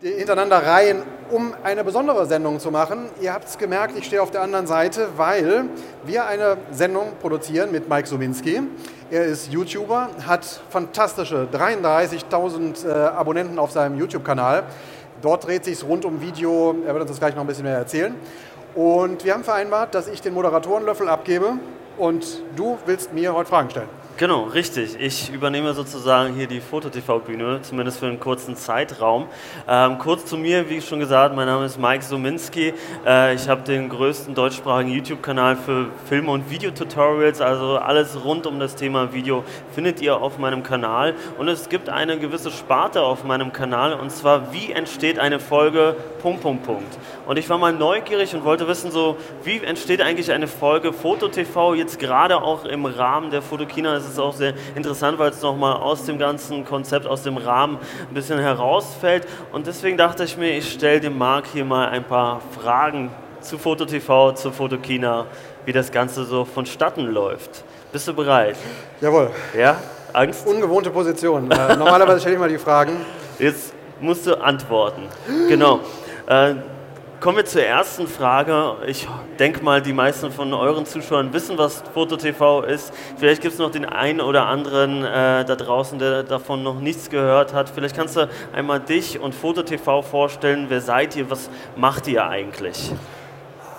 hintereinander reihen, um eine besondere Sendung zu machen. Ihr habt es gemerkt, ich stehe auf der anderen Seite, weil wir eine Sendung produzieren mit Mike Suminski. Er ist YouTuber, hat fantastische 33.000 äh, Abonnenten auf seinem YouTube-Kanal. Dort dreht sich rund um Video. Er wird uns das gleich noch ein bisschen mehr erzählen. Und wir haben vereinbart, dass ich den Moderatorenlöffel abgebe und du willst mir heute Fragen stellen. Genau, richtig. Ich übernehme sozusagen hier die Foto-TV-Bühne, zumindest für einen kurzen Zeitraum. Ähm, kurz zu mir, wie schon gesagt, mein Name ist Mike Sominski. Äh, ich habe den größten deutschsprachigen YouTube-Kanal für Film- und Videotutorials, also alles rund um das Thema Video findet ihr auf meinem Kanal. Und es gibt eine gewisse Sparte auf meinem Kanal, und zwar, wie entsteht eine Folge, Punkt, Punkt, Punkt. Und ich war mal neugierig und wollte wissen, so, wie entsteht eigentlich eine Folge Foto-TV jetzt gerade auch im Rahmen der Fotokina? Ist auch sehr interessant, weil es nochmal aus dem ganzen Konzept, aus dem Rahmen ein bisschen herausfällt. Und deswegen dachte ich mir, ich stelle dem Marc hier mal ein paar Fragen zu FotoTV, zu Fotokina, wie das Ganze so vonstatten läuft. Bist du bereit? Jawohl. Ja? Angst? Ungewohnte Position. Äh, normalerweise stelle ich mal die Fragen. Jetzt musst du antworten. Genau. Äh, Kommen wir zur ersten Frage. Ich denke mal, die meisten von euren Zuschauern wissen, was FotoTV ist. Vielleicht gibt es noch den einen oder anderen äh, da draußen, der davon noch nichts gehört hat. Vielleicht kannst du einmal dich und FotoTV vorstellen. Wer seid ihr? Was macht ihr eigentlich?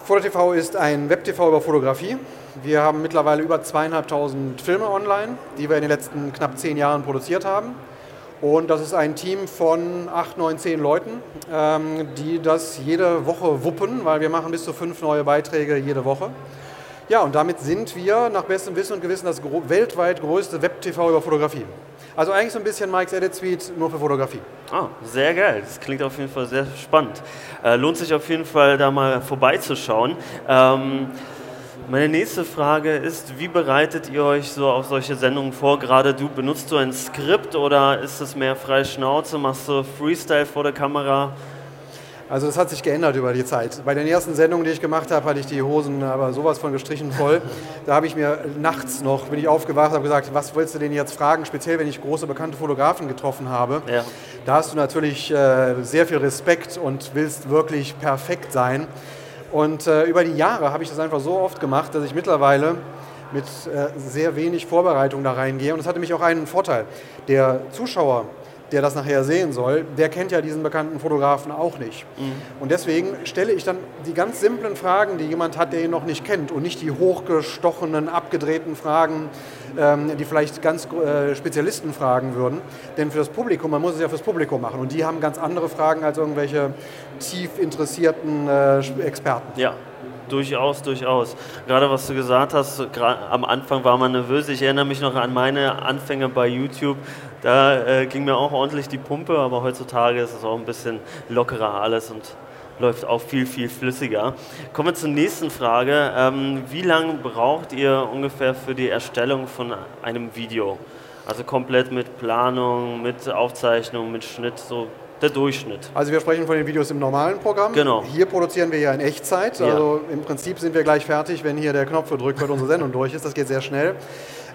FotoTV ist ein Web-TV über Fotografie. Wir haben mittlerweile über zweieinhalbtausend Filme online, die wir in den letzten knapp zehn Jahren produziert haben. Und das ist ein Team von acht, neun, zehn Leuten, ähm, die das jede Woche wuppen, weil wir machen bis zu fünf neue Beiträge jede Woche. Ja, und damit sind wir nach bestem Wissen und Gewissen das weltweit größte Web-TV über Fotografie. Also eigentlich so ein bisschen Mike's Edit Suite nur für Fotografie. Ah, sehr geil. Das klingt auf jeden Fall sehr spannend. Äh, lohnt sich auf jeden Fall da mal vorbeizuschauen. Ähm, meine nächste Frage ist, wie bereitet ihr euch so auf solche Sendungen vor? Gerade du, benutzt du ein Skript oder ist es mehr freie Schnauze? Machst du Freestyle vor der Kamera? Also das hat sich geändert über die Zeit. Bei den ersten Sendungen, die ich gemacht habe, hatte ich die Hosen aber sowas von gestrichen voll. Da habe ich mir nachts noch, bin ich aufgewacht, habe gesagt, was willst du denn jetzt fragen, speziell wenn ich große bekannte Fotografen getroffen habe. Ja. Da hast du natürlich äh, sehr viel Respekt und willst wirklich perfekt sein. Und äh, über die Jahre habe ich das einfach so oft gemacht, dass ich mittlerweile mit äh, sehr wenig Vorbereitung da reingehe. Und es hatte mich auch einen Vorteil. Der Zuschauer der das nachher sehen soll, der kennt ja diesen bekannten Fotografen auch nicht. Mhm. Und deswegen stelle ich dann die ganz simplen Fragen, die jemand hat, der ihn noch nicht kennt und nicht die hochgestochenen, abgedrehten Fragen, ähm, die vielleicht ganz äh, Spezialisten fragen würden. Denn für das Publikum, man muss es ja fürs Publikum machen und die haben ganz andere Fragen als irgendwelche tief interessierten äh, Experten. Ja, Durchaus, durchaus. Gerade was du gesagt hast, am Anfang war man nervös. Ich erinnere mich noch an meine Anfänge bei YouTube. Da äh, ging mir auch ordentlich die Pumpe, aber heutzutage ist es auch ein bisschen lockerer alles und läuft auch viel, viel flüssiger. Kommen wir zur nächsten Frage. Ähm, wie lange braucht ihr ungefähr für die Erstellung von einem Video? Also komplett mit Planung, mit Aufzeichnung, mit Schnitt, so der Durchschnitt. Also wir sprechen von den Videos im normalen Programm. Genau. Hier produzieren wir ja in Echtzeit. Ja. Also im Prinzip sind wir gleich fertig, wenn hier der Knopf gedrückt wird, unsere Sendung durch ist. Das geht sehr schnell.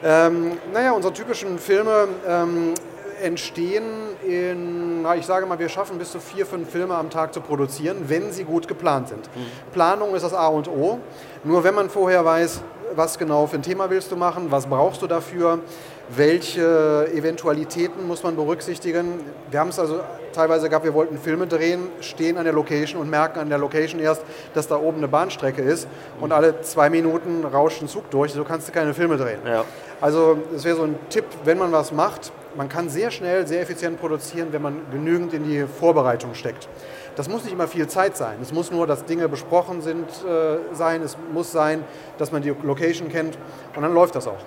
Ähm, naja, unsere typischen Filme ähm, entstehen in, na, ich sage mal, wir schaffen bis zu vier, fünf Filme am Tag zu produzieren, wenn sie gut geplant sind. Mhm. Planung ist das A und O. Nur wenn man vorher weiß, was genau für ein Thema willst du machen, was brauchst du dafür, welche Eventualitäten muss man berücksichtigen. Wir haben es also teilweise gehabt, wir wollten Filme drehen, stehen an der Location und merken an der Location erst, dass da oben eine Bahnstrecke ist und alle zwei Minuten rauscht ein Zug durch, so kannst du keine Filme drehen. Ja. Also das wäre so ein Tipp, wenn man was macht, man kann sehr schnell, sehr effizient produzieren, wenn man genügend in die Vorbereitung steckt. Das muss nicht immer viel Zeit sein. Es muss nur, dass Dinge besprochen sind, äh, sein. Es muss sein, dass man die Location kennt und dann läuft das auch.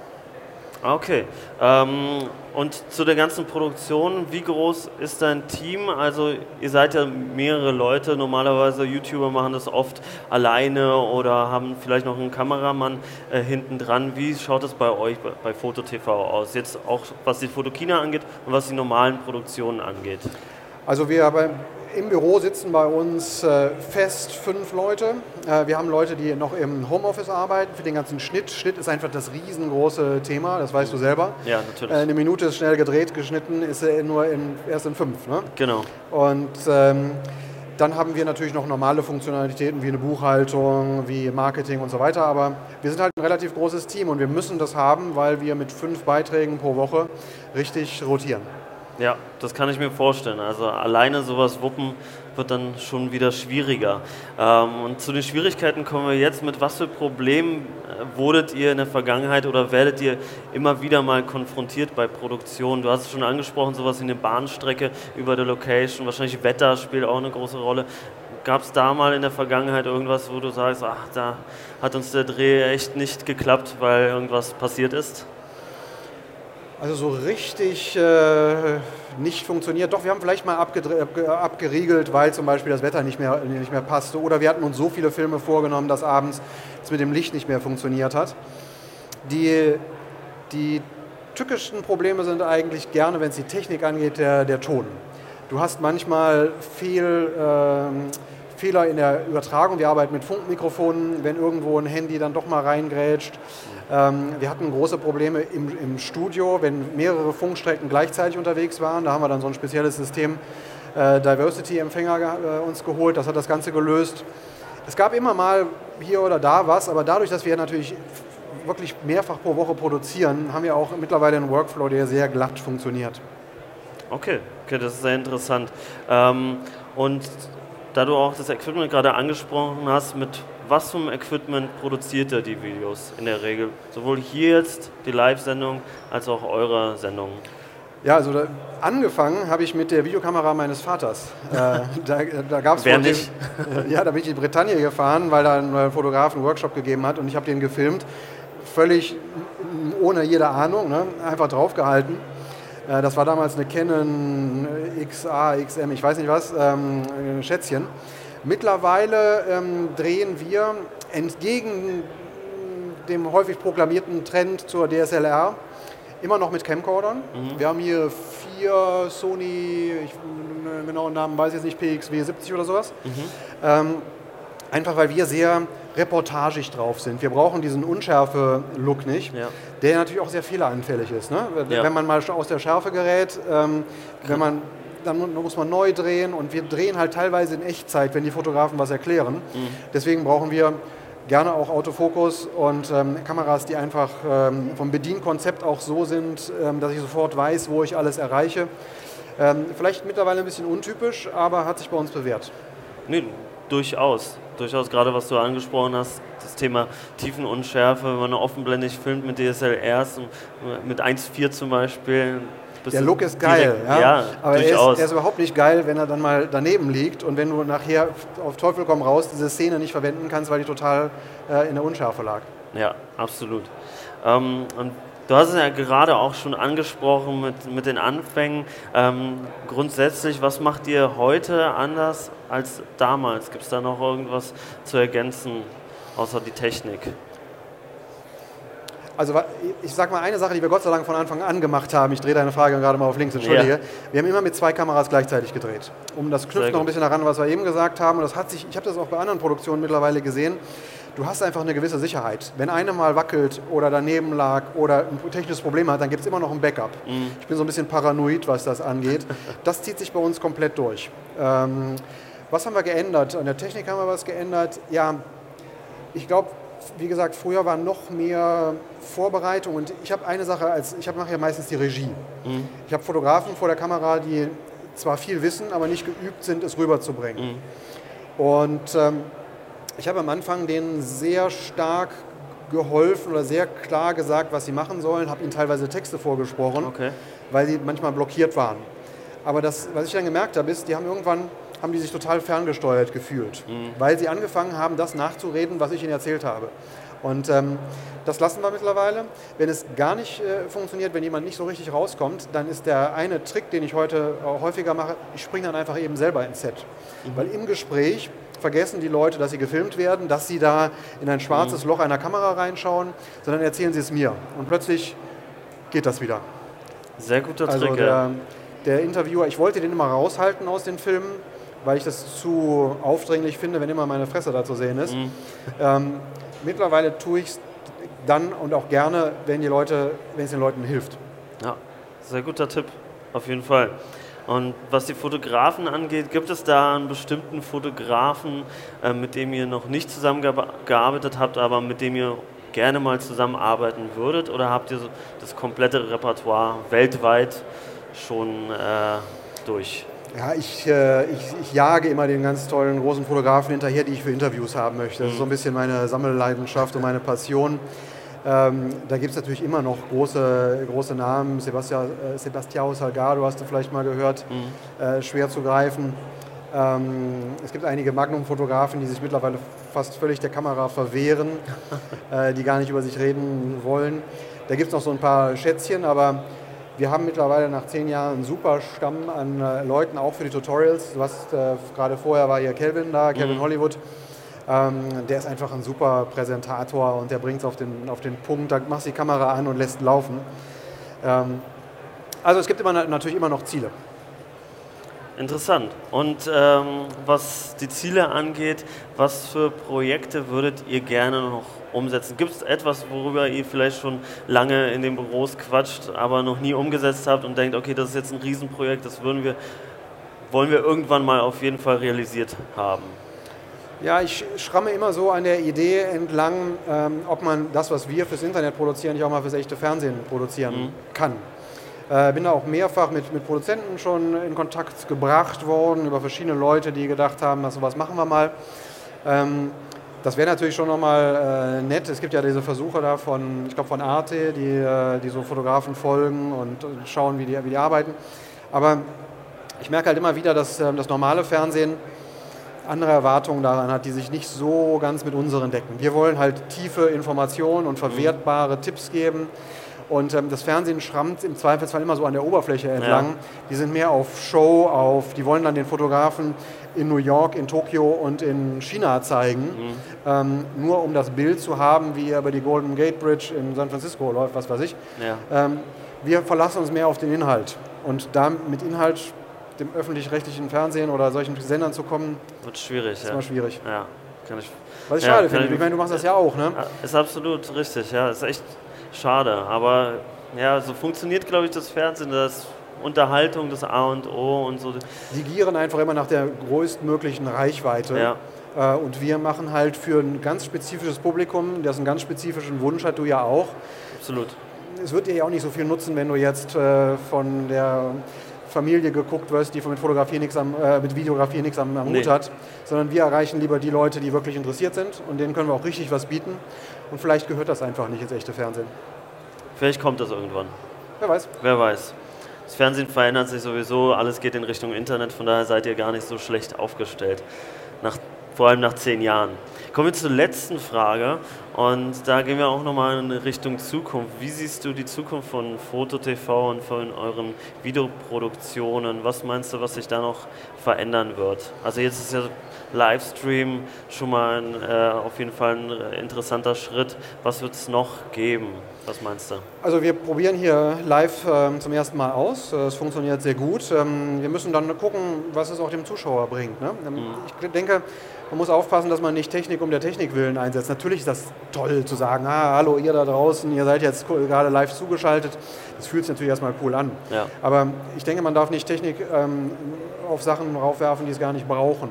Okay. Ähm, und zu der ganzen Produktion, wie groß ist dein Team? Also ihr seid ja mehrere Leute. Normalerweise YouTuber machen das oft alleine oder haben vielleicht noch einen Kameramann äh, hinten dran. Wie schaut es bei euch bei, bei FotoTV aus? Jetzt auch was die Fotokina angeht und was die normalen Produktionen angeht. Also wir haben Im Büro sitzen bei uns äh, fest fünf Leute. Äh, wir haben Leute, die noch im Homeoffice arbeiten für den ganzen Schnitt. Schnitt ist einfach das riesengroße Thema, das weißt du selber. Ja, natürlich. Äh, eine Minute ist schnell gedreht, geschnitten ist nur in, erst in fünf. Ne? Genau. Und ähm, dann haben wir natürlich noch normale Funktionalitäten wie eine Buchhaltung, wie Marketing und so weiter. Aber wir sind halt ein relativ großes Team und wir müssen das haben, weil wir mit fünf Beiträgen pro Woche richtig rotieren. Ja, das kann ich mir vorstellen. Also alleine sowas wuppen wird dann schon wieder schwieriger. Ähm, und zu den Schwierigkeiten kommen wir jetzt. Mit was für Problemen äh, wurdet ihr in der Vergangenheit oder werdet ihr immer wieder mal konfrontiert bei Produktion? Du hast es schon angesprochen, sowas wie eine Bahnstrecke über der Location. Wahrscheinlich Wetter spielt auch eine große Rolle. Gab es da mal in der Vergangenheit irgendwas, wo du sagst, ach, da hat uns der Dreh echt nicht geklappt, weil irgendwas passiert ist? Also so richtig äh, nicht funktioniert. Doch, wir haben vielleicht mal abgeriegelt, weil zum Beispiel das Wetter nicht mehr, nicht mehr passte. Oder wir hatten uns so viele Filme vorgenommen, dass abends es mit dem Licht nicht mehr funktioniert hat. Die, die tückischsten Probleme sind eigentlich gerne, wenn es die Technik angeht, der, der Ton. Du hast manchmal viel... Äh, Fehler in der Übertragung. Wir arbeiten mit Funkmikrofonen, wenn irgendwo ein Handy dann doch mal reingrätscht. Ähm, wir hatten große Probleme im, im, Studio, wenn mehrere Funkstrecken gleichzeitig unterwegs waren. Da haben wir dann so ein spezielles System äh, Diversity-Empfänger äh, uns geholt. Das hat das Ganze gelöst. Es gab immer mal hier oder da was, aber dadurch, dass wir natürlich wirklich mehrfach pro Woche produzieren, haben wir auch mittlerweile einen Workflow, der sehr glatt funktioniert. Okay, okay das ist sehr interessant. Ähm, und da du auch das Equipment gerade angesprochen hast, mit was zum Equipment produziert ihr die Videos in der Regel? Sowohl hier jetzt die Live-Sendung als auch eure Sendung. Ja, also da, angefangen habe ich mit der Videokamera meines Vaters. Äh, da da gab es nicht? ja, da bin ich in die Bretagne gefahren, weil da ein Fotograf einen Workshop gegeben hat und ich habe den gefilmt, völlig ohne jede Ahnung, ne? einfach draufgehalten. Äh, das war damals eine Canon XA, XM, ich weiß nicht was, ähm, Schätzchen. Mittlerweile ähm, drehen wir entgegen dem häufig proklamierten Trend zur DSLR immer noch mit Camcordern. Mhm. Wir haben hier vier Sony, ich, den genauen Namen weiß ich jetzt nicht, PXW 70 oder sowas. Mhm. Ähm, einfach weil wir sehr reportagig drauf sind. Wir brauchen diesen Unschärfe-Look nicht, ja. der natürlich auch sehr fehleranfällig ist. Ne? Ja. Wenn man mal aus der Schärfe gerät, ähm, wenn man, dann muss man neu drehen und wir drehen halt teilweise in Echtzeit, wenn die Fotografen was erklären. Mhm. Deswegen brauchen wir gerne auch Autofokus und ähm, Kameras, die einfach ähm, vom Bedienkonzept auch so sind, ähm, dass ich sofort weiß, wo ich alles erreiche. Ähm, vielleicht mittlerweile ein bisschen untypisch, aber hat sich bei uns bewährt. Nee, durchaus durchaus gerade, was du angesprochen hast, das Thema Tiefenunschärfe, wenn man offenblendig filmt mit DSLRs, mit 1.4 zum Beispiel. Der Look ist geil, ja, ja, aber er ist, er ist, überhaupt nicht geil, wenn er dann mal daneben liegt und wenn du nachher auf Teufel komm raus diese Szene nicht verwenden kannst, weil die total äh, in der Unschärfe lag. Ja, absolut. Ähm, und Du hast es ja gerade auch schon angesprochen mit, mit den Anfängen. Ähm, grundsätzlich, was macht ihr heute anders als damals? Gibt es da noch irgendwas zu ergänzen, außer die Technik? Also ich sage mal eine Sache, die wir Gott sei Dank von Anfang an gemacht haben. Ich drehe deine Frage gerade mal auf links, entschuldige. Ja. Wir haben immer mit zwei Kameras gleichzeitig gedreht. Um das knüpft noch ein bisschen daran, was wir eben gesagt haben. Und das hat sich, ich habe das auch bei anderen Produktionen mittlerweile gesehen du hast einfach eine gewisse Sicherheit. Wenn einer mal wackelt oder daneben lag oder ein technisches Problem hat, dann gibt es immer noch ein Backup. Mhm. Ich bin so ein bisschen paranoid, was das angeht. Das zieht sich bei uns komplett durch. Ähm, was haben wir geändert? An der Technik haben wir was geändert. Ja, ich glaube, wie gesagt, früher war noch mehr Vorbereitung und ich habe eine Sache, als ich habe nachher meistens die Regie. Mhm. Ich habe Fotografen vor der Kamera, die zwar viel wissen, aber nicht geübt sind, es rüberzubringen. Mhm. Und ähm, ich habe am Anfang denen sehr stark geholfen oder sehr klar gesagt, was sie machen sollen, habe ihnen teilweise Texte vorgesprochen, okay. weil sie manchmal blockiert waren. Aber das, was ich dann gemerkt habe, ist, die haben irgendwann haben die sich total ferngesteuert gefühlt, mhm. weil sie angefangen haben, das nachzureden, was ich ihnen erzählt habe. Und ähm, das lassen wir mittlerweile. Wenn es gar nicht äh, funktioniert, wenn jemand nicht so richtig rauskommt, dann ist der eine Trick, den ich heute häufiger mache, ich springe dann einfach eben selber ins Set. Mhm. Weil im Gespräch vergessen die Leute, dass sie gefilmt werden, dass sie da in ein schwarzes mhm. Loch einer Kamera reinschauen, sondern erzählen sie es mir. Und plötzlich geht das wieder. Sehr guter also Trick. Der, der Interviewer, ich wollte den immer raushalten aus den Filmen, weil ich das zu aufdringlich finde, wenn immer meine Fresse da zu sehen ist. Mhm. Ähm, mittlerweile tue ich es dann und auch gerne, wenn, die Leute, wenn es den Leuten hilft. Ja, sehr guter Tipp, auf jeden Fall. Und was die Fotografen angeht, gibt es da einen bestimmten Fotografen, äh, mit dem ihr noch nicht zusammengearbeitet habt, aber mit dem ihr gerne mal zusammenarbeiten würdet? Oder habt ihr das komplette Repertoire weltweit schon äh, durch? Ja, ich, äh, ich, ich, jage immer den ganz tollen großen Fotografen hinterher, die ich für Interviews haben möchte. Das ist so ein bisschen meine Sammelleidenschaft und meine Passion. Ähm, da gibt es natürlich immer noch große, große Namen. Sebastian, äh, Sebastião Salgado hast du vielleicht mal gehört, mhm. äh, schwer zu greifen. Ähm, es gibt einige Magnum-Fotografen, die sich mittlerweile fast völlig der Kamera verwehren, äh, die gar nicht über sich reden wollen. Da gibt es noch so ein paar Schätzchen, aber wir haben mittlerweile nach zehn Jahren einen super Stamm an äh, Leuten, auch für die Tutorials. Du hast äh, gerade vorher war hier Kelvin da, Kelvin mhm. Hollywood ähm, der ist einfach ein super Präsentator und der bringt es auf den, auf den Punkt, da machst du die Kamera an und lässt laufen. Ähm, also es gibt immer, natürlich immer noch Ziele. Interessant. Und ähm, was die Ziele angeht, was für Projekte würdet ihr gerne noch umsetzen? Gibt es etwas, worüber ihr vielleicht schon lange in den Büros quatscht, aber noch nie umgesetzt habt und denkt, okay, das ist jetzt ein Riesenprojekt, das würden wir, wollen wir irgendwann mal auf jeden Fall realisiert haben? Ja, ich schramme immer so an der Idee entlang, ähm, ob man das, was wir fürs Internet produzieren, nicht auch mal fürs echte Fernsehen produzieren mhm. kann. Äh, bin da auch mehrfach mit, mit Produzenten schon in Kontakt gebracht worden, über verschiedene Leute, die gedacht haben, dass sowas machen wir mal. Ähm, das wäre natürlich schon nochmal äh, nett. Es gibt ja diese Versuche da von, ich glaube von Arte, die, äh, die so Fotografen folgen und, und schauen, wie die, wie die arbeiten. Aber ich merke halt immer wieder, dass äh, das normale Fernsehen andere Erwartungen daran hat, die sich nicht so ganz mit unseren decken. Wir wollen halt tiefe Informationen und verwertbare mhm. Tipps geben. Und ähm, das Fernsehen schrammt im Zweifelsfall immer so an der Oberfläche entlang. Ja. Die sind mehr auf Show, auf, die wollen dann den Fotografen in New York, in Tokio und in China zeigen, mhm. ähm, nur um das Bild zu haben, wie er über die Golden Gate Bridge in San Francisco läuft, was weiß ich. Ja. Ähm, wir verlassen uns mehr auf den Inhalt. Und da mit Inhalt dem öffentlich-rechtlichen Fernsehen oder solchen Sendern zu kommen, wird schwierig. Ist ja. immer schwierig. Ja, kann ich. Was ich ja, schade finde. Ich, ich meine, du machst das ja auch, ne? Ist absolut richtig, ja. Ist echt schade. Aber ja, so funktioniert, glaube ich, das Fernsehen. Das Unterhaltung, das A und O und so. Die gieren einfach immer nach der größtmöglichen Reichweite. Ja. Äh, und wir machen halt für ein ganz spezifisches Publikum, das einen ganz spezifischen Wunsch hat, du ja auch. Absolut. Es wird dir ja auch nicht so viel nutzen, wenn du jetzt äh, von der Familie geguckt wirst, die mit Fotografie nichts am, äh, mit Videografie nichts am, am nee. Hut hat, sondern wir erreichen lieber die Leute, die wirklich interessiert sind und denen können wir auch richtig was bieten. Und vielleicht gehört das einfach nicht ins echte Fernsehen. Vielleicht kommt das irgendwann. Wer weiß. Wer weiß. Das Fernsehen verändert sich sowieso, alles geht in Richtung Internet, von daher seid ihr gar nicht so schlecht aufgestellt. Nach, vor allem nach zehn Jahren. Kommen wir zur letzten Frage und da gehen wir auch nochmal in Richtung Zukunft. Wie siehst du die Zukunft von FotoTV und von euren Videoproduktionen? Was meinst du, was sich da noch verändern wird? Also jetzt ist ja Livestream schon mal ein, äh, auf jeden Fall ein interessanter Schritt. Was wird es noch geben? Was meinst du? Also wir probieren hier live äh, zum ersten Mal aus. Es funktioniert sehr gut. Ähm, wir müssen dann gucken, was es auch dem Zuschauer bringt. Ne? Ähm, mhm. Ich denke, man muss aufpassen, dass man nicht Technik um der Technik willen einsetzt. Natürlich ist das toll zu sagen, ah, hallo ihr da draußen, ihr seid jetzt gerade live zugeschaltet. Das fühlt sich natürlich erstmal cool an. Ja. Aber ich denke, man darf nicht Technik ähm, auf Sachen raufwerfen, die es gar nicht brauchen.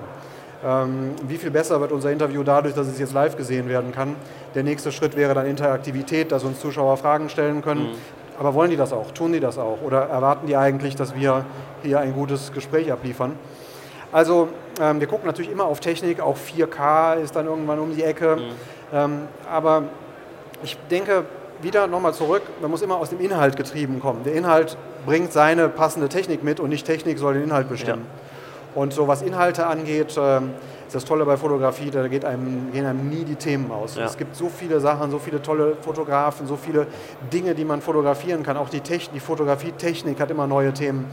Ähm, wie viel besser wird unser Interview dadurch, dass es jetzt live gesehen werden kann? Der nächste Schritt wäre dann Interaktivität, dass uns Zuschauer Fragen stellen können. Mhm. Aber wollen die das auch? Tun die das auch? Oder erwarten die eigentlich, dass wir hier ein gutes Gespräch abliefern? Also ähm, wir gucken natürlich immer auf Technik, auch 4K ist dann irgendwann um die Ecke. Mhm. Ähm, aber ich denke, wieder nochmal zurück, man muss immer aus dem Inhalt getrieben kommen. Der Inhalt bringt seine passende Technik mit und nicht Technik soll den Inhalt bestimmen. Ja. Und so was Inhalte angeht, ähm, ist das Tolle bei Fotografie, da geht einem, gehen einem nie die Themen aus. Ja. Es gibt so viele Sachen, so viele tolle Fotografen, so viele Dinge, die man fotografieren kann. Auch die, Technik, die Fotografietechnik hat immer neue Themen.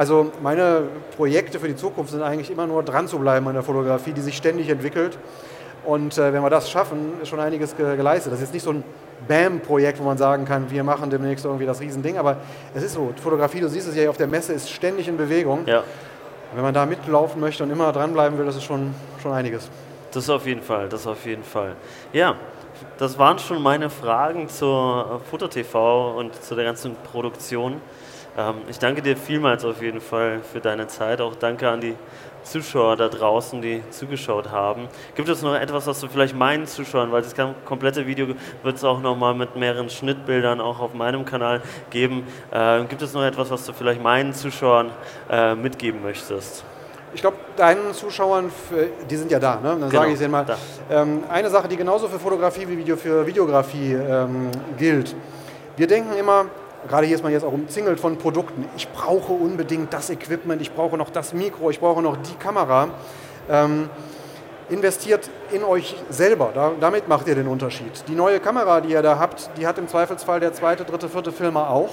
Also meine Projekte für die Zukunft sind eigentlich immer nur dran zu bleiben an der Fotografie, die sich ständig entwickelt. Und äh, wenn wir das schaffen, ist schon einiges ge geleistet. Das ist jetzt nicht so ein BAM-Projekt, wo man sagen kann, wir machen demnächst irgendwie das Riesending, aber es ist so, Fotografie, du siehst es ja auf der Messe, ist ständig in Bewegung. Ja. Wenn man da mitlaufen möchte und immer dranbleiben will, das ist schon, schon einiges. Das auf jeden Fall, das auf jeden Fall. Ja, das waren schon meine Fragen zur Foto-TV und zu der ganzen Produktion. Ähm, ich danke dir vielmals auf jeden Fall für deine Zeit. Auch danke an die Zuschauer da draußen, die zugeschaut haben. Gibt es noch etwas, was du vielleicht meinen Zuschauern, weil das komplette Video wird es auch nochmal mit mehreren Schnittbildern auch auf meinem Kanal geben. Äh, gibt es noch etwas, was du vielleicht meinen Zuschauern äh, mitgeben möchtest? Ich glaube, deinen Zuschauern, die sind ja da, ne? dann genau, sage ich es Ihnen mal. Ähm, eine Sache, die genauso für Fotografie wie Video für Videografie ähm, gilt. Wir denken immer, gerade hier ist man jetzt auch umzingelt von Produkten. Ich brauche unbedingt das Equipment, ich brauche noch das Mikro, ich brauche noch die Kamera. Ähm, investiert in euch selber, da, damit macht ihr den Unterschied. Die neue Kamera, die ihr da habt, die hat im Zweifelsfall der zweite, dritte, vierte Filmer auch.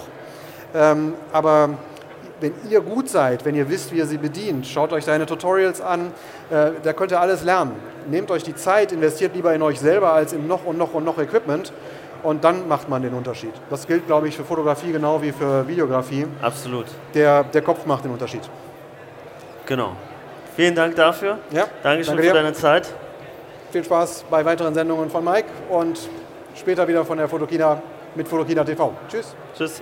Ähm, aber wenn ihr gut seid, wenn ihr wisst, wie ihr sie bedient, schaut euch seine Tutorials an, äh, da könnt ihr alles lernen. Nehmt euch die Zeit, investiert lieber in euch selber als in noch und noch und noch Equipment und dann macht man den Unterschied. Das gilt, glaube ich, für Fotografie genau wie für Videografie. Absolut. Der, der Kopf macht den Unterschied. Genau. Vielen Dank dafür. Ja, Dankeschön danke für deine Zeit. Viel Spaß bei weiteren Sendungen von Mike und später wieder von der Fotokina mit Fotokina TV. Tschüss. Tschüss.